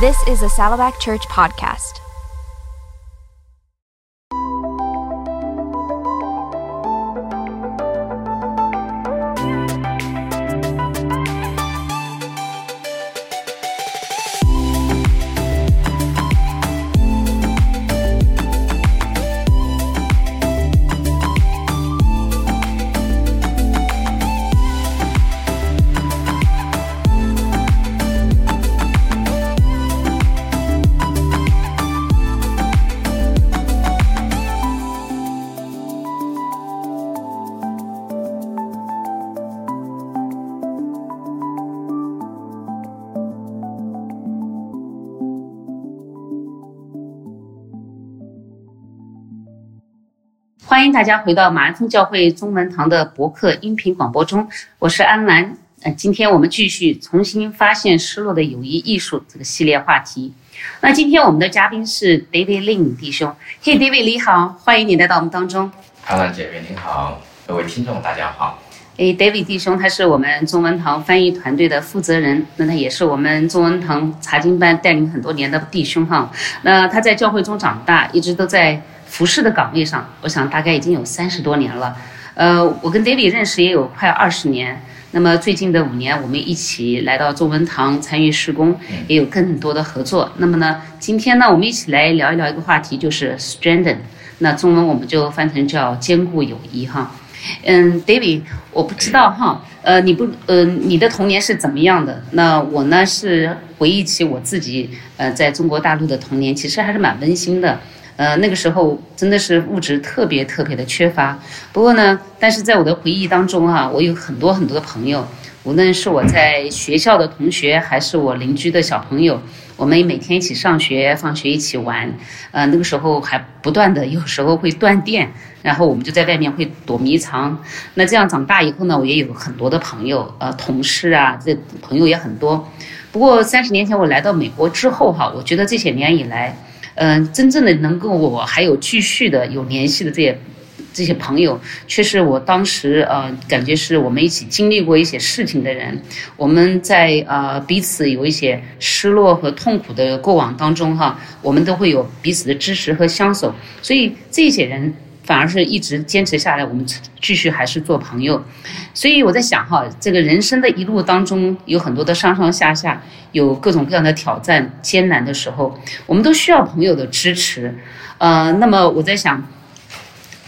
This is a Saddleback Church podcast. 欢迎大家回到马鞍峰教会中文堂的博客音频广播中，我是安兰。呃，今天我们继续重新发现失落的友谊艺术这个系列话题。那今天我们的嘉宾是 David Lin 弟兄。嘿，David 你好，欢迎你来到我们当中。安兰姐妹您好，各位听众大家好。哎，David 弟兄他是我们中文堂翻译团队的负责人，那他也是我们中文堂查经班带领很多年的弟兄哈。那他在教会中长大，一直都在。服饰的岗位上，我想大概已经有三十多年了。呃，我跟 David 认识也有快二十年。那么最近的五年，我们一起来到中文堂参与施工，也有更多的合作。那么呢，今天呢，我们一起来聊一聊一个话题，就是 strengthen。那中文我们就翻成叫坚固友谊哈。嗯，David，我不知道哈，呃，你不，呃，你的童年是怎么样的？那我呢是回忆起我自己，呃，在中国大陆的童年，其实还是蛮温馨的。呃，那个时候真的是物质特别特别的缺乏。不过呢，但是在我的回忆当中啊，我有很多很多的朋友，无论是我在学校的同学，还是我邻居的小朋友，我们每天一起上学、放学一起玩。呃，那个时候还不断的，有时候会断电，然后我们就在外面会躲迷藏。那这样长大以后呢，我也有很多的朋友，呃，同事啊，这朋友也很多。不过三十年前我来到美国之后哈，我觉得这些年以来。嗯，真正的能够我还有继续的有联系的这些这些朋友，却是我当时呃感觉是我们一起经历过一些事情的人，我们在呃彼此有一些失落和痛苦的过往当中哈，我们都会有彼此的支持和相守，所以这些人。反而是一直坚持下来，我们继续还是做朋友，所以我在想哈，这个人生的一路当中有很多的上上下下，有各种各样的挑战、艰难的时候，我们都需要朋友的支持。呃，那么我在想，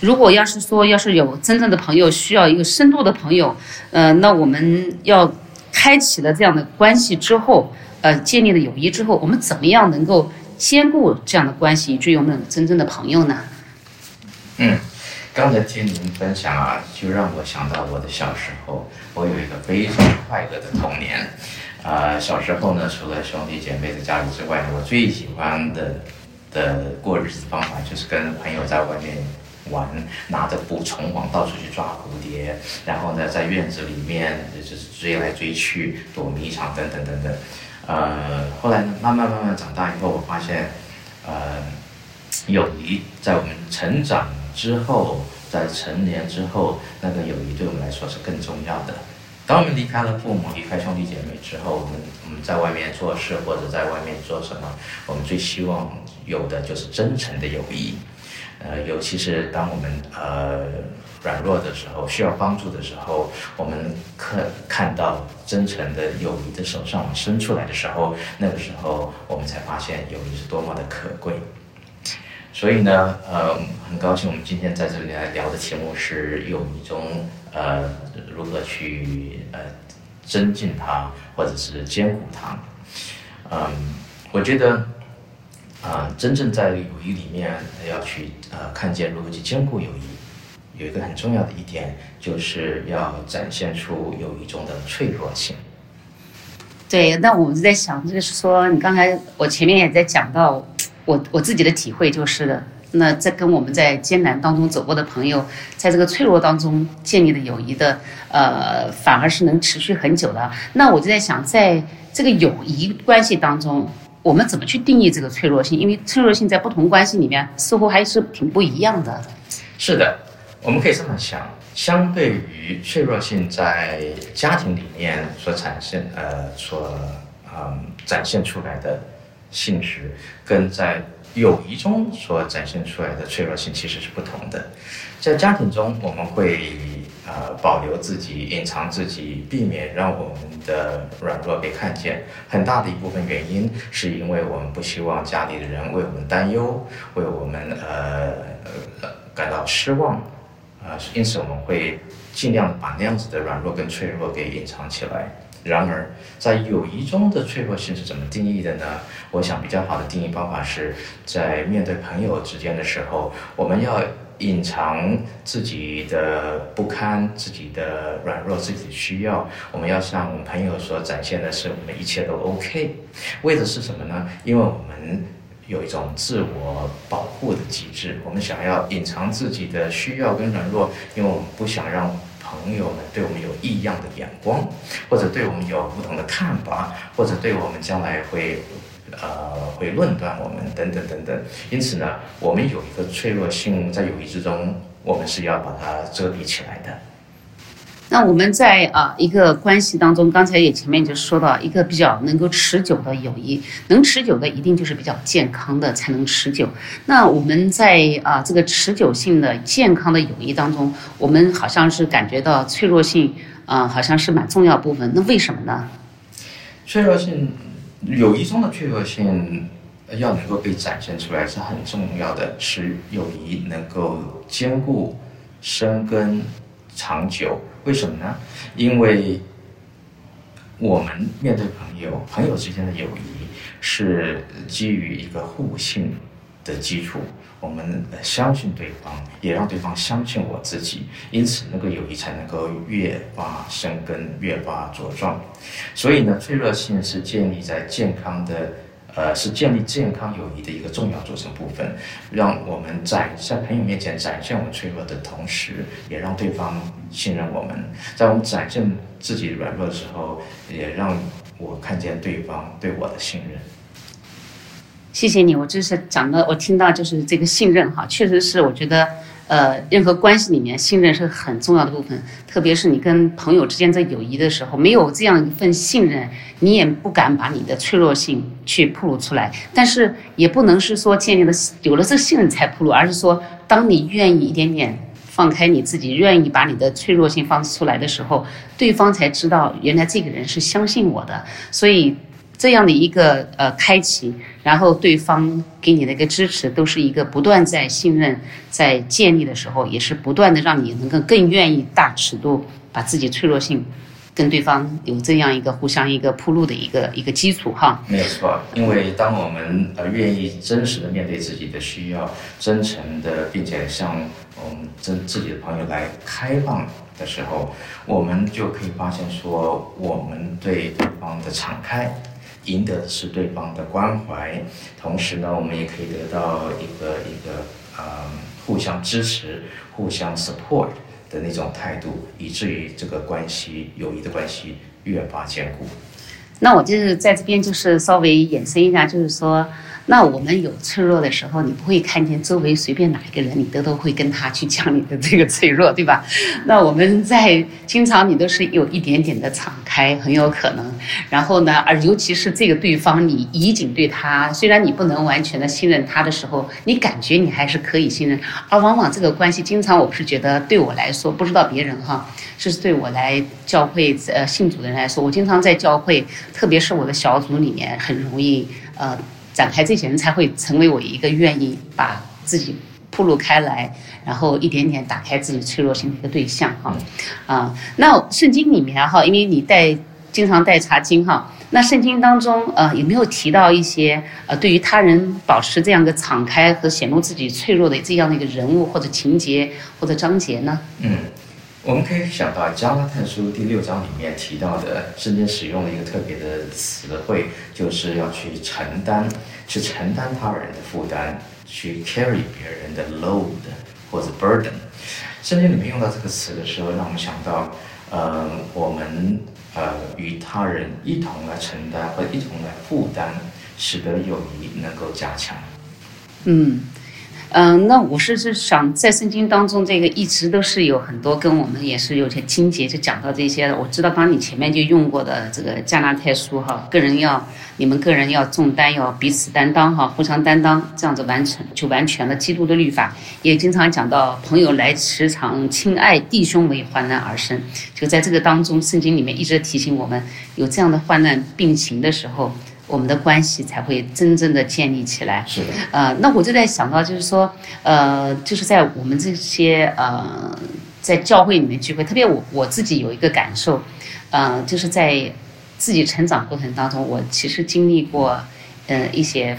如果要是说要是有真正的朋友，需要一个深度的朋友，呃，那我们要开启了这样的关系之后，呃，建立了友谊之后，我们怎么样能够兼顾这样的关系，以我们真正的朋友呢？嗯，刚才听您分享啊，就让我想到我的小时候，我有一个非常快乐的童年。啊，小时候呢，除了兄弟姐妹在家里之外，我最喜欢的的过日子方法就是跟朋友在外面玩，拿着捕虫网到处去抓蝴蝶，然后呢，在院子里面就是追来追去，躲迷藏等等等等。呃，后来呢，慢慢慢慢长大以后，我发现，呃，友谊在我们成长。之后，在成年之后，那个友谊对我们来说是更重要的。当我们离开了父母，离开兄弟姐妹之后，我们我们在外面做事或者在外面做什么，我们最希望有的就是真诚的友谊。呃，尤其是当我们呃软弱的时候，需要帮助的时候，我们看看到真诚的友谊的手上伸出来的时候，那个时候我们才发现友谊是多么的可贵。所以呢，呃，很高兴我们今天在这里来聊的题目是友谊中，呃，如何去呃增进它，或者是兼顾它。嗯，我觉得，啊，真正在友谊里面要去呃看见如何去兼顾友谊，有一个很重要的一点，就是要展现出友谊中的脆弱性。对，那我们在想，就是说，你刚才我前面也在讲到。我我自己的体会就是的，那在跟我们在艰难当中走过的朋友，在这个脆弱当中建立的友谊的，呃，反而是能持续很久的。那我就在想，在这个友谊关系当中，我们怎么去定义这个脆弱性？因为脆弱性在不同关系里面似乎还是挺不一样的。是的，我们可以这么想，相对于脆弱性在家庭里面所产生呃所嗯展现出来的。性质，跟在友谊中所展现出来的脆弱性其实是不同的。在家庭中，我们会呃保留自己、隐藏自己，避免让我们的软弱被看见。很大的一部分原因是因为我们不希望家里的人为我们担忧，为我们呃感到失望，啊，因此我们会尽量把那样子的软弱跟脆弱给隐藏起来。然而，在友谊中的脆弱性是怎么定义的呢？我想比较好的定义方法是在面对朋友之间的时候，我们要隐藏自己的不堪、自己的软弱、自己的需要。我们要向朋友所展现的是我们一切都 OK。为的是什么呢？因为我们有一种自我保护的机制，我们想要隐藏自己的需要跟软弱，因为我们不想让。朋友们对我们有异样的眼光，或者对我们有不同的看法，或者对我们将来会，呃，会论断我们等等等等。因此呢，我们有一个脆弱性在友谊之中，我们是要把它遮蔽起来的。那我们在啊一个关系当中，刚才也前面就说到一个比较能够持久的友谊，能持久的一定就是比较健康的才能持久。那我们在啊这个持久性的健康的友谊当中，我们好像是感觉到脆弱性啊好像是蛮重要部分。那为什么呢？脆弱性，友谊中的脆弱性要能够被展现出来是很重要的，使友谊能够坚固、生根、长久。为什么呢？因为我们面对朋友，朋友之间的友谊是基于一个互信的基础。我们相信对方，也让对方相信我自己，因此那个友谊才能够越发生根，越发茁壮。所以呢，脆弱性是建立在健康的。呃，是建立健康友谊的一个重要组成部分，让我们在在朋友面前展现我们脆弱的同时，也让对方信任我们。在我们展现自己软弱的时候，也让我看见对方对我的信任。谢谢你，我就是讲的，我听到就是这个信任哈，确实是我觉得。呃，任何关系里面，信任是很重要的部分。特别是你跟朋友之间在友谊的时候，没有这样一份信任，你也不敢把你的脆弱性去暴露出来。但是也不能是说建立了有了这个信任才暴露，而是说，当你愿意一点点放开你自己，愿意把你的脆弱性放出来的时候，对方才知道原来这个人是相信我的。所以。这样的一个呃开启，然后对方给你的一个支持，都是一个不断在信任在建立的时候，也是不断的让你能够更愿意大尺度把自己脆弱性跟对方有这样一个互相一个铺路的一个一个基础哈。没错，因为当我们呃愿意真实的面对自己的需要，真诚的并且向我们真自己的朋友来开放的时候，我们就可以发现说，我们对对方的敞开。赢得的是对方的关怀，同时呢，我们也可以得到一个一个呃互相支持、互相 support 的那种态度，以至于这个关系友谊的关系越发坚固。那我就是在这边就是稍微延伸一下，就是说。那我们有脆弱的时候，你不会看见周围随便哪一个人，你都都会跟他去讲你的这个脆弱，对吧？那我们在经常你都是有一点点的敞开，很有可能。然后呢，而尤其是这个对方，你已经对他，虽然你不能完全的信任他的时候，你感觉你还是可以信任。而往往这个关系，经常我是觉得对我来说，不知道别人哈，是对我来教会呃信主的人来说，我经常在教会，特别是我的小组里面，很容易呃。展开这些人才会成为我一个愿意把自己铺露开来，然后一点点打开自己脆弱性的一个对象哈啊。那圣经里面哈，因为你带经常带查经哈，那圣经当中呃有没有提到一些呃对于他人保持这样的敞开和显露自己脆弱的这样的一个人物或者情节或者章节呢？嗯。我们可以想到《加拉太书》第六章里面提到的，圣经使用了一个特别的词汇，就是要去承担，去承担他人的负担，去 carry 别人的 load 或者 burden。圣经里面用到这个词的时候，让我们想到，呃，我们呃与他人一同来承担或一同来负担，使得友谊能够加强。嗯。嗯，那我是是想在圣经当中，这个一直都是有很多跟我们也是有些经节就讲到这些的。我知道当你前面就用过的这个加拿太书哈，个人要你们个人要重担，要彼此担当哈，互相担当，这样子完成就完全了基督的律法。也经常讲到朋友来时常亲爱弟兄为患难而生，就在这个当中，圣经里面一直提醒我们，有这样的患难并行的时候。我们的关系才会真正的建立起来。是的。呃，那我就在想到，就是说，呃，就是在我们这些呃，在教会里面聚会，特别我我自己有一个感受，呃，就是在自己成长过程当中，我其实经历过，呃，一些，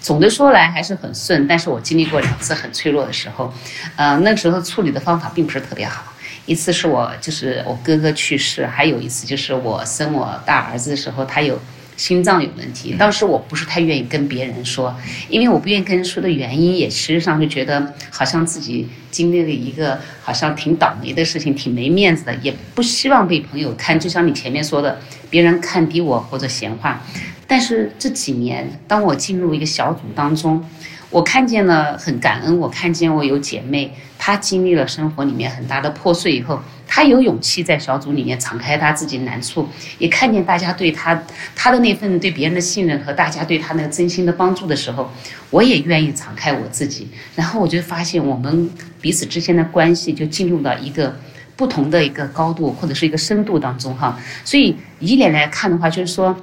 总的说来还是很顺，但是我经历过两次很脆弱的时候，呃，那个时候处理的方法并不是特别好。一次是我就是我哥哥去世，还有一次就是我生我大儿子的时候，他有。心脏有问题，当时我不是太愿意跟别人说，因为我不愿意跟人说的原因，也实际上就觉得好像自己经历了一个好像挺倒霉的事情，挺没面子的，也不希望被朋友看，就像你前面说的，别人看低我或者闲话。但是这几年，当我进入一个小组当中，我看见了很感恩，我看见我有姐妹，她经历了生活里面很大的破碎以后。他有勇气在小组里面敞开他自己难处，也看见大家对他他的那份对别人的信任和大家对他那个真心的帮助的时候，我也愿意敞开我自己。然后我就发现我们彼此之间的关系就进入到一个不同的一个高度或者是一个深度当中哈。所以以脸来看的话，就是说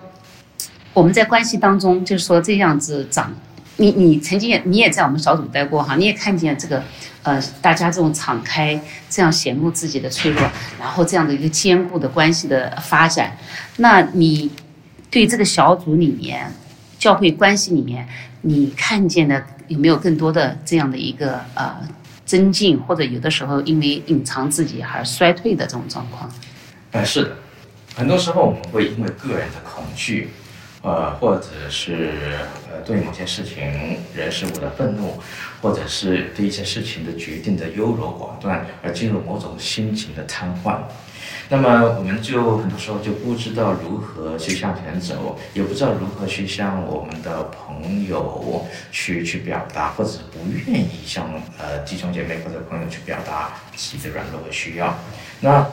我们在关系当中，就是说这样子长。你你曾经也你也在我们小组待过哈，你也看见这个。呃，大家这种敞开，这样显露自己的脆弱，然后这样的一个坚固的关系的发展，那你对这个小组里面、教会关系里面，你看见的有没有更多的这样的一个呃增进，或者有的时候因为隐藏自己而衰退的这种状况？哎，是的，很多时候我们会因为个人的恐惧。呃，或者是呃对某些事情、人事物的愤怒，或者是对一些事情的决定的优柔寡断，而进入某种心情的瘫痪。那么我们就很多时候就不知道如何去向前走，也不知道如何去向我们的朋友去去表达，或者不愿意向呃弟兄姐妹或者朋友去表达自己的软弱和需要。那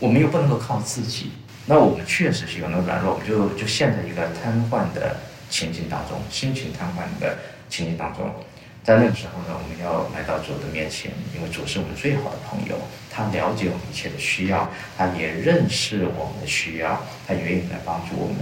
我们又不能够靠自己。那我们确实是有那个软弱，我们就就陷在一个瘫痪的情境当中，心情瘫痪的情境当中。在那个时候呢，我们要来到主的面前，因为主是我们最好的朋友，他了解我们一切的需要，他也认识我们的需要，他愿意来帮助我们。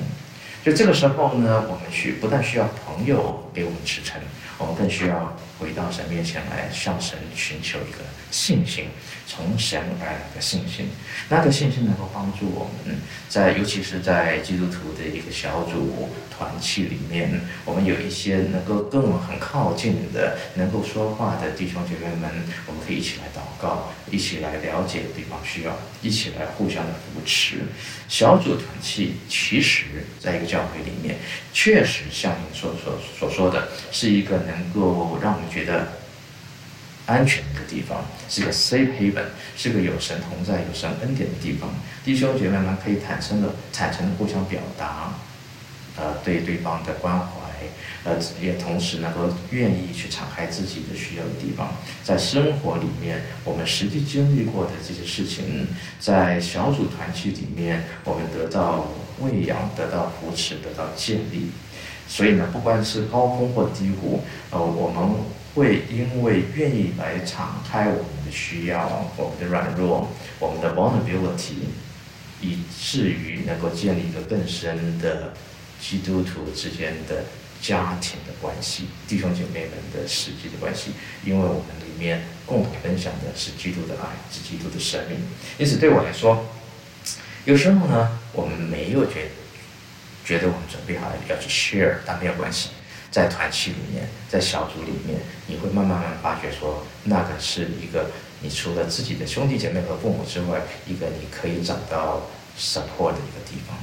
就这个时候呢，我们需不但需要朋友给我们支撑，我们更需要回到神面前来，向神寻求一个信心。从神而来的信心，那个信心能够帮助我们，在尤其是在基督徒的一个小组团契里面，我们有一些能够跟我们很靠近的、能够说话的弟兄姐妹们，我们可以一起来祷告，一起来了解对方需要，一起来互相的扶持。小组团契其实在一个教会里面，确实像您所所所说的，是一个能够让我们觉得。安全的一个地方，是个 safe haven，是个有神同在、有神恩典的地方。弟兄姐妹们可以坦诚的、坦诚的互相表达，呃，对对方的关怀，呃，也同时能够愿意去敞开自己的需要的地方。在生活里面，我们实际经历过的这些事情，在小组团契里面，我们得到喂养、得到扶持、得到建立。所以呢，不管是高峰或低谷，呃，我们。会因为愿意来敞开我们的需要、我们的软弱、我们的 vulnerability，以至于能够建立一个更深的基督徒之间的家庭的关系、弟兄姐妹们的实际的关系，因为我们里面共同分享的是基督的爱，是基督的生命。因此，对我来说，有时候呢，我们没有觉得觉得我们准备好了要去 share，但没有关系。在团契里面，在小组里面，你会慢慢慢发觉说，那个是一个你除了自己的兄弟姐妹和父母之外，一个你可以找到 support 的一个地方。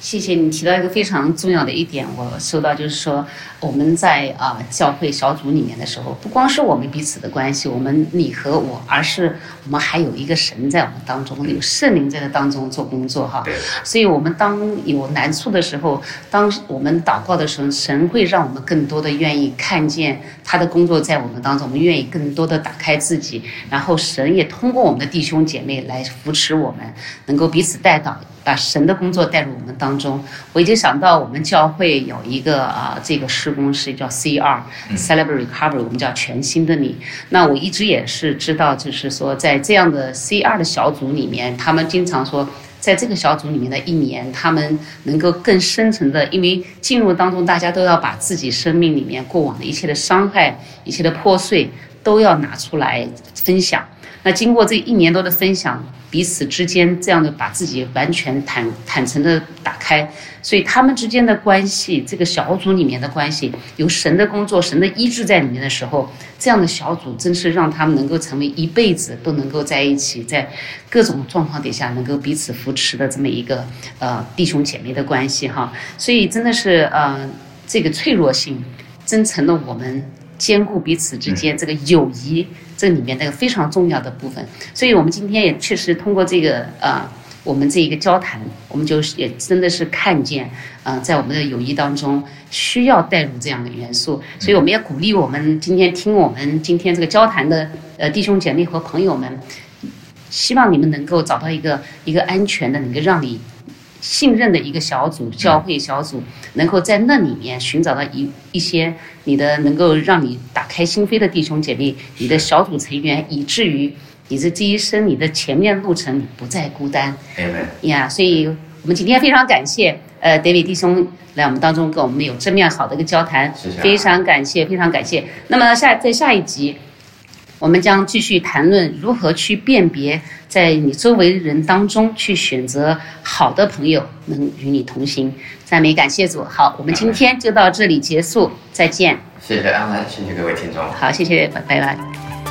谢谢你提到一个非常重要的一点，我收到就是说，我们在啊教会小组里面的时候，不光是我们彼此的关系，我们你和我，而是我们还有一个神在我们当中，有圣灵在这当中做工作哈。对。所以，我们当有难处的时候，当我们祷告的时候，神会让我们更多的愿意看见他的工作在我们当中，我们愿意更多的打开自己，然后神也通过我们的弟兄姐妹来扶持我们，能够彼此带祷。把神的工作带入我们当中，我已经想到我们教会有一个啊，这个施工是叫 C.R.，Celebrate Recovery，我们叫全新的你。那我一直也是知道，就是说在这样的 C.R. 的小组里面，他们经常说，在这个小组里面的一年，他们能够更深层的，因为进入当中，大家都要把自己生命里面过往的一切的伤害、一切的破碎，都要拿出来分享。那经过这一年多的分享，彼此之间这样的把自己完全坦坦诚的打开，所以他们之间的关系，这个小组里面的关系，有神的工作、神的医治在里面的时候，这样的小组真是让他们能够成为一辈子都能够在一起，在各种状况底下能够彼此扶持的这么一个呃弟兄姐妹的关系哈。所以真的是呃这个脆弱性，真成了我们兼顾彼此之间这个友谊。这里面那个非常重要的部分，所以我们今天也确实通过这个呃，我们这一个交谈，我们就是也真的是看见，呃，在我们的友谊当中需要带入这样的元素，所以我们也鼓励我们今天听我们今天这个交谈的呃弟兄姐妹和朋友们，希望你们能够找到一个一个安全的，能够让你。信任的一个小组，教会小组，能够在那里面寻找到一一些你的能够让你打开心扉的弟兄姐妹，你的小组成员，以至于你的这一生，你的前面路程不再孤单。呀，所以我们今天非常感谢呃，David 弟兄来我们当中跟我们有这么样好的一个交谈，非常感谢，非常感谢。那么下在下一集。我们将继续谈论如何去辨别，在你周围人当中去选择好的朋友，能与你同行。赞美感谢主。好，我们今天就到这里结束，再见。谢谢安兰，谢谢各位听众。好，谢谢，拜拜。